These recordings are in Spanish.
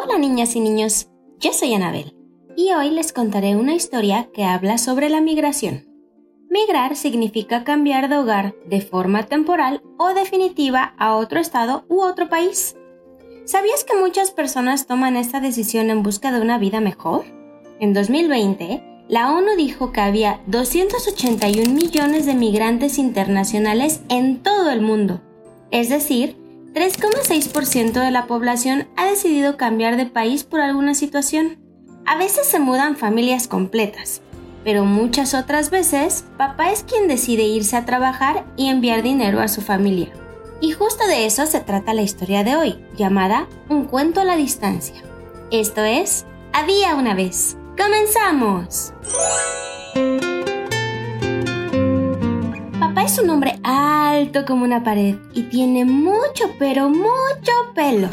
Hola niñas y niños, yo soy Anabel y hoy les contaré una historia que habla sobre la migración. Migrar significa cambiar de hogar de forma temporal o definitiva a otro estado u otro país. ¿Sabías que muchas personas toman esta decisión en busca de una vida mejor? En 2020, la ONU dijo que había 281 millones de migrantes internacionales en todo el mundo, es decir, 3,6% de la población decidido cambiar de país por alguna situación. A veces se mudan familias completas, pero muchas otras veces papá es quien decide irse a trabajar y enviar dinero a su familia. Y justo de eso se trata la historia de hoy, llamada Un cuento a la distancia. Esto es, Había una vez. ¡Comenzamos! Es un hombre alto como una pared y tiene mucho, pero mucho pelo.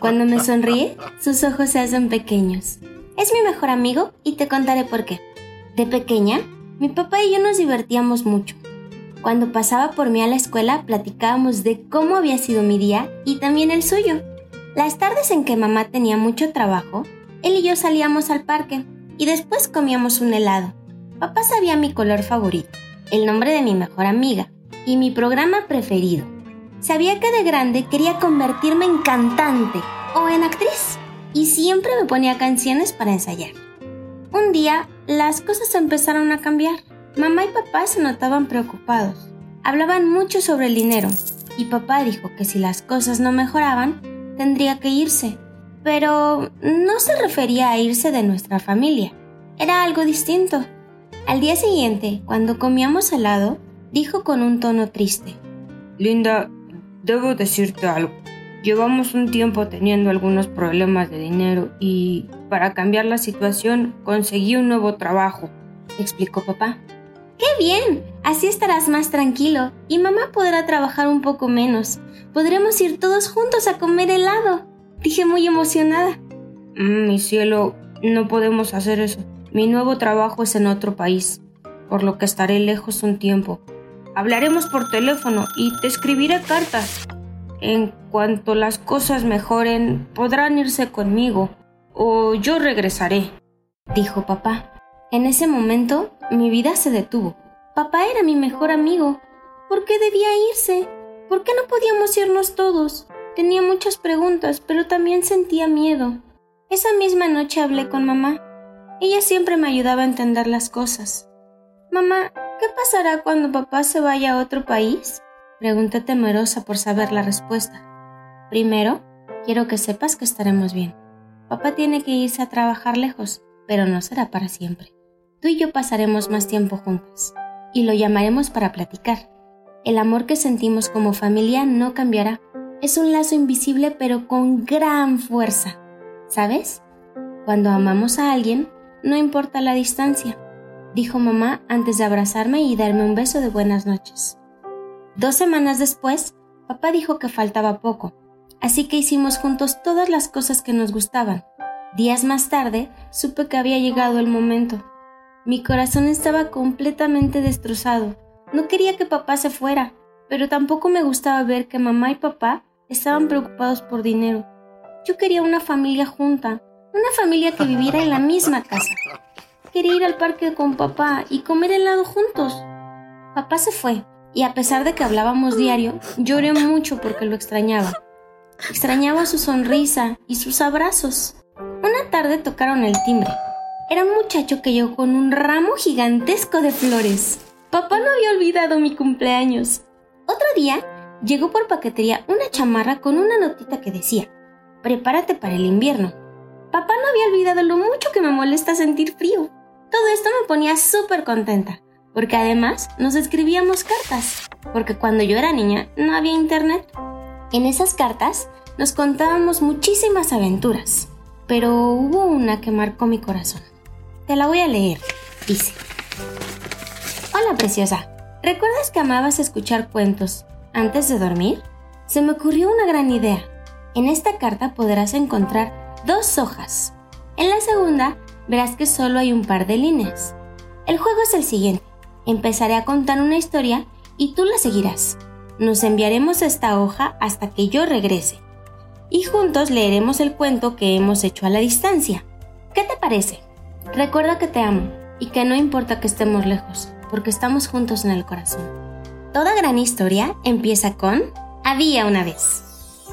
Cuando me sonríe, sus ojos se hacen pequeños. Es mi mejor amigo y te contaré por qué. De pequeña, mi papá y yo nos divertíamos mucho. Cuando pasaba por mí a la escuela, platicábamos de cómo había sido mi día y también el suyo. Las tardes en que mamá tenía mucho trabajo, él y yo salíamos al parque y después comíamos un helado. Papá sabía mi color favorito, el nombre de mi mejor amiga y mi programa preferido. Sabía que de grande quería convertirme en cantante o en actriz y siempre me ponía canciones para ensayar. Un día las cosas empezaron a cambiar. Mamá y papá se notaban preocupados. Hablaban mucho sobre el dinero y papá dijo que si las cosas no mejoraban, tendría que irse. Pero no se refería a irse de nuestra familia. Era algo distinto. Al día siguiente, cuando comíamos helado, dijo con un tono triste. Linda, debo decirte algo. Llevamos un tiempo teniendo algunos problemas de dinero y para cambiar la situación conseguí un nuevo trabajo, explicó papá. ¡Qué bien! Así estarás más tranquilo y mamá podrá trabajar un poco menos. Podremos ir todos juntos a comer helado, dije muy emocionada. Mm, mi cielo, no podemos hacer eso. Mi nuevo trabajo es en otro país, por lo que estaré lejos un tiempo. Hablaremos por teléfono y te escribiré cartas. En cuanto las cosas mejoren, podrán irse conmigo o yo regresaré, dijo papá. En ese momento, mi vida se detuvo. Papá era mi mejor amigo. ¿Por qué debía irse? ¿Por qué no podíamos irnos todos? Tenía muchas preguntas, pero también sentía miedo. Esa misma noche hablé con mamá. Ella siempre me ayudaba a entender las cosas. Mamá, ¿qué pasará cuando papá se vaya a otro país? Pregunté temerosa por saber la respuesta. Primero, quiero que sepas que estaremos bien. Papá tiene que irse a trabajar lejos, pero no será para siempre. Tú y yo pasaremos más tiempo juntos, y lo llamaremos para platicar. El amor que sentimos como familia no cambiará. Es un lazo invisible pero con gran fuerza. ¿Sabes? Cuando amamos a alguien, no importa la distancia, dijo mamá antes de abrazarme y darme un beso de buenas noches. Dos semanas después, papá dijo que faltaba poco, así que hicimos juntos todas las cosas que nos gustaban. Días más tarde, supe que había llegado el momento. Mi corazón estaba completamente destrozado. No quería que papá se fuera, pero tampoco me gustaba ver que mamá y papá estaban preocupados por dinero. Yo quería una familia junta, una familia que viviera en la misma casa. Quería ir al parque con papá y comer helado juntos. Papá se fue, y a pesar de que hablábamos diario, lloré mucho porque lo extrañaba. Extrañaba su sonrisa y sus abrazos. Una tarde tocaron el timbre. Era un muchacho que llegó con un ramo gigantesco de flores. Papá no había olvidado mi cumpleaños. Otro día llegó por paquetería una chamarra con una notita que decía, prepárate para el invierno. Papá no había olvidado lo mucho que me molesta sentir frío. Todo esto me ponía súper contenta, porque además nos escribíamos cartas, porque cuando yo era niña no había internet. En esas cartas nos contábamos muchísimas aventuras, pero hubo una que marcó mi corazón. Te la voy a leer. Dice, Hola preciosa, ¿recuerdas que amabas escuchar cuentos antes de dormir? Se me ocurrió una gran idea. En esta carta podrás encontrar dos hojas. En la segunda verás que solo hay un par de líneas. El juego es el siguiente. Empezaré a contar una historia y tú la seguirás. Nos enviaremos esta hoja hasta que yo regrese. Y juntos leeremos el cuento que hemos hecho a la distancia. ¿Qué te parece? Recuerda que te amo y que no importa que estemos lejos, porque estamos juntos en el corazón. Toda gran historia empieza con Había una vez.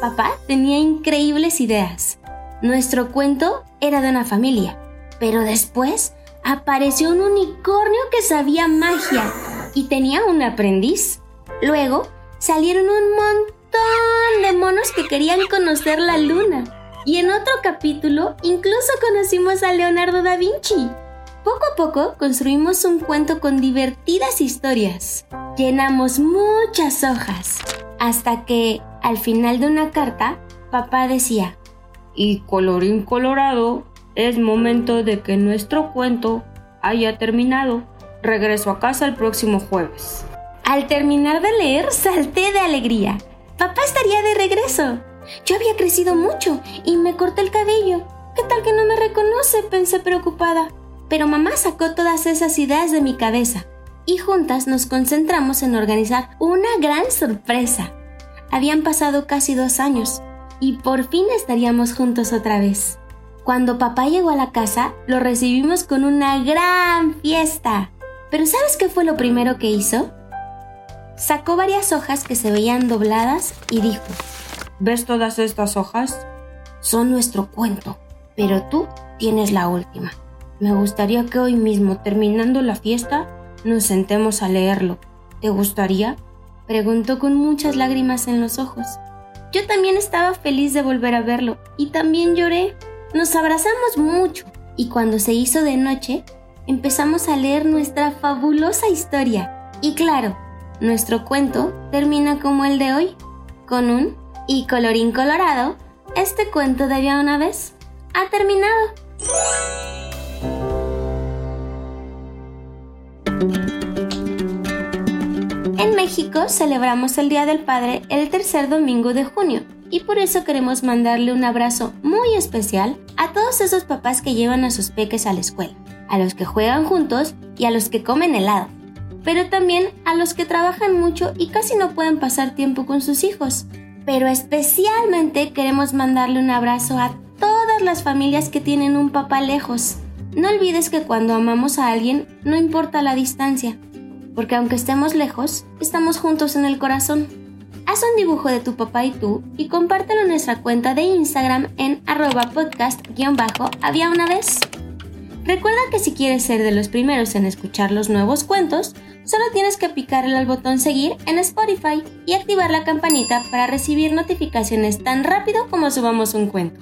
Papá tenía increíbles ideas. Nuestro cuento era de una familia, pero después apareció un unicornio que sabía magia y tenía un aprendiz. Luego salieron un montón de monos que querían conocer la luna. Y en otro capítulo incluso conocimos a Leonardo da Vinci. Poco a poco construimos un cuento con divertidas historias. Llenamos muchas hojas. Hasta que, al final de una carta, papá decía, y colorín colorado, es momento de que nuestro cuento haya terminado. Regreso a casa el próximo jueves. Al terminar de leer, salté de alegría. Papá estaría de regreso. Yo había crecido mucho y me corté el cabello. ¿Qué tal que no me reconoce? pensé preocupada. Pero mamá sacó todas esas ideas de mi cabeza y juntas nos concentramos en organizar una gran sorpresa. Habían pasado casi dos años y por fin estaríamos juntos otra vez. Cuando papá llegó a la casa, lo recibimos con una gran fiesta. Pero ¿sabes qué fue lo primero que hizo? Sacó varias hojas que se veían dobladas y dijo, ¿Ves todas estas hojas? Son nuestro cuento, pero tú tienes la última. Me gustaría que hoy mismo, terminando la fiesta, nos sentemos a leerlo. ¿Te gustaría? Preguntó con muchas lágrimas en los ojos. Yo también estaba feliz de volver a verlo y también lloré. Nos abrazamos mucho y cuando se hizo de noche, empezamos a leer nuestra fabulosa historia. Y claro, nuestro cuento termina como el de hoy, con un y colorín colorado, este cuento de había una vez ha terminado. Celebramos el Día del Padre el tercer domingo de junio y por eso queremos mandarle un abrazo muy especial a todos esos papás que llevan a sus peques a la escuela, a los que juegan juntos y a los que comen helado, pero también a los que trabajan mucho y casi no pueden pasar tiempo con sus hijos, pero especialmente queremos mandarle un abrazo a todas las familias que tienen un papá lejos. No olvides que cuando amamos a alguien no importa la distancia, porque aunque estemos lejos, estamos juntos en el corazón. Haz un dibujo de tu papá y tú y compártelo en nuestra cuenta de Instagram en arroba podcast-había una vez. Recuerda que si quieres ser de los primeros en escuchar los nuevos cuentos, solo tienes que picarle al botón seguir en Spotify y activar la campanita para recibir notificaciones tan rápido como subamos un cuento.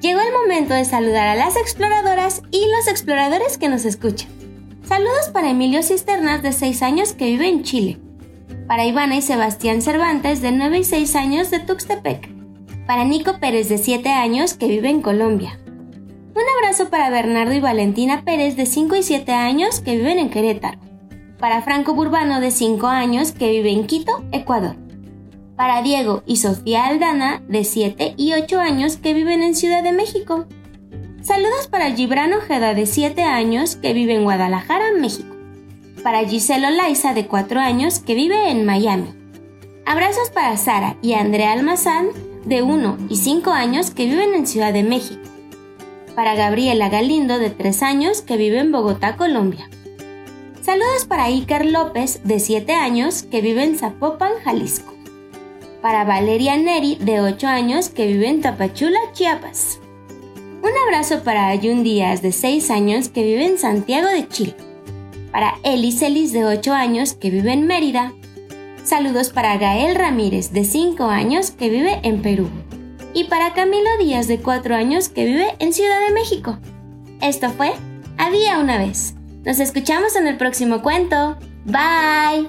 Llegó el momento de saludar a las exploradoras y los exploradores que nos escuchan. Saludos para Emilio Cisternas de 6 años que vive en Chile. Para Ivana y Sebastián Cervantes de 9 y 6 años de Tuxtepec. Para Nico Pérez de 7 años que vive en Colombia. Un abrazo para Bernardo y Valentina Pérez de 5 y 7 años que viven en Querétaro. Para Franco Burbano de 5 años que vive en Quito, Ecuador. Para Diego y Sofía Aldana de 7 y 8 años que viven en Ciudad de México. Saludos para Gibran Ojeda de 7 años que vive en Guadalajara, México. Para Giselo Laiza de 4 años que vive en Miami. Abrazos para Sara y Andrea Almazán de 1 y 5 años que viven en Ciudad de México para Gabriela Galindo de 3 años que vive en Bogotá, Colombia. Saludos para Iker López de 7 años que vive en Zapopan, Jalisco. Para Valeria Neri de 8 años que vive en Tapachula, Chiapas. Un abrazo para Ayun Díaz de 6 años que vive en Santiago de Chile. Para Elis Elis de 8 años que vive en Mérida. Saludos para Gael Ramírez de 5 años que vive en Perú. Y para Camilo Díaz de 4 años que vive en Ciudad de México. Esto fue Había una vez. Nos escuchamos en el próximo cuento. Bye.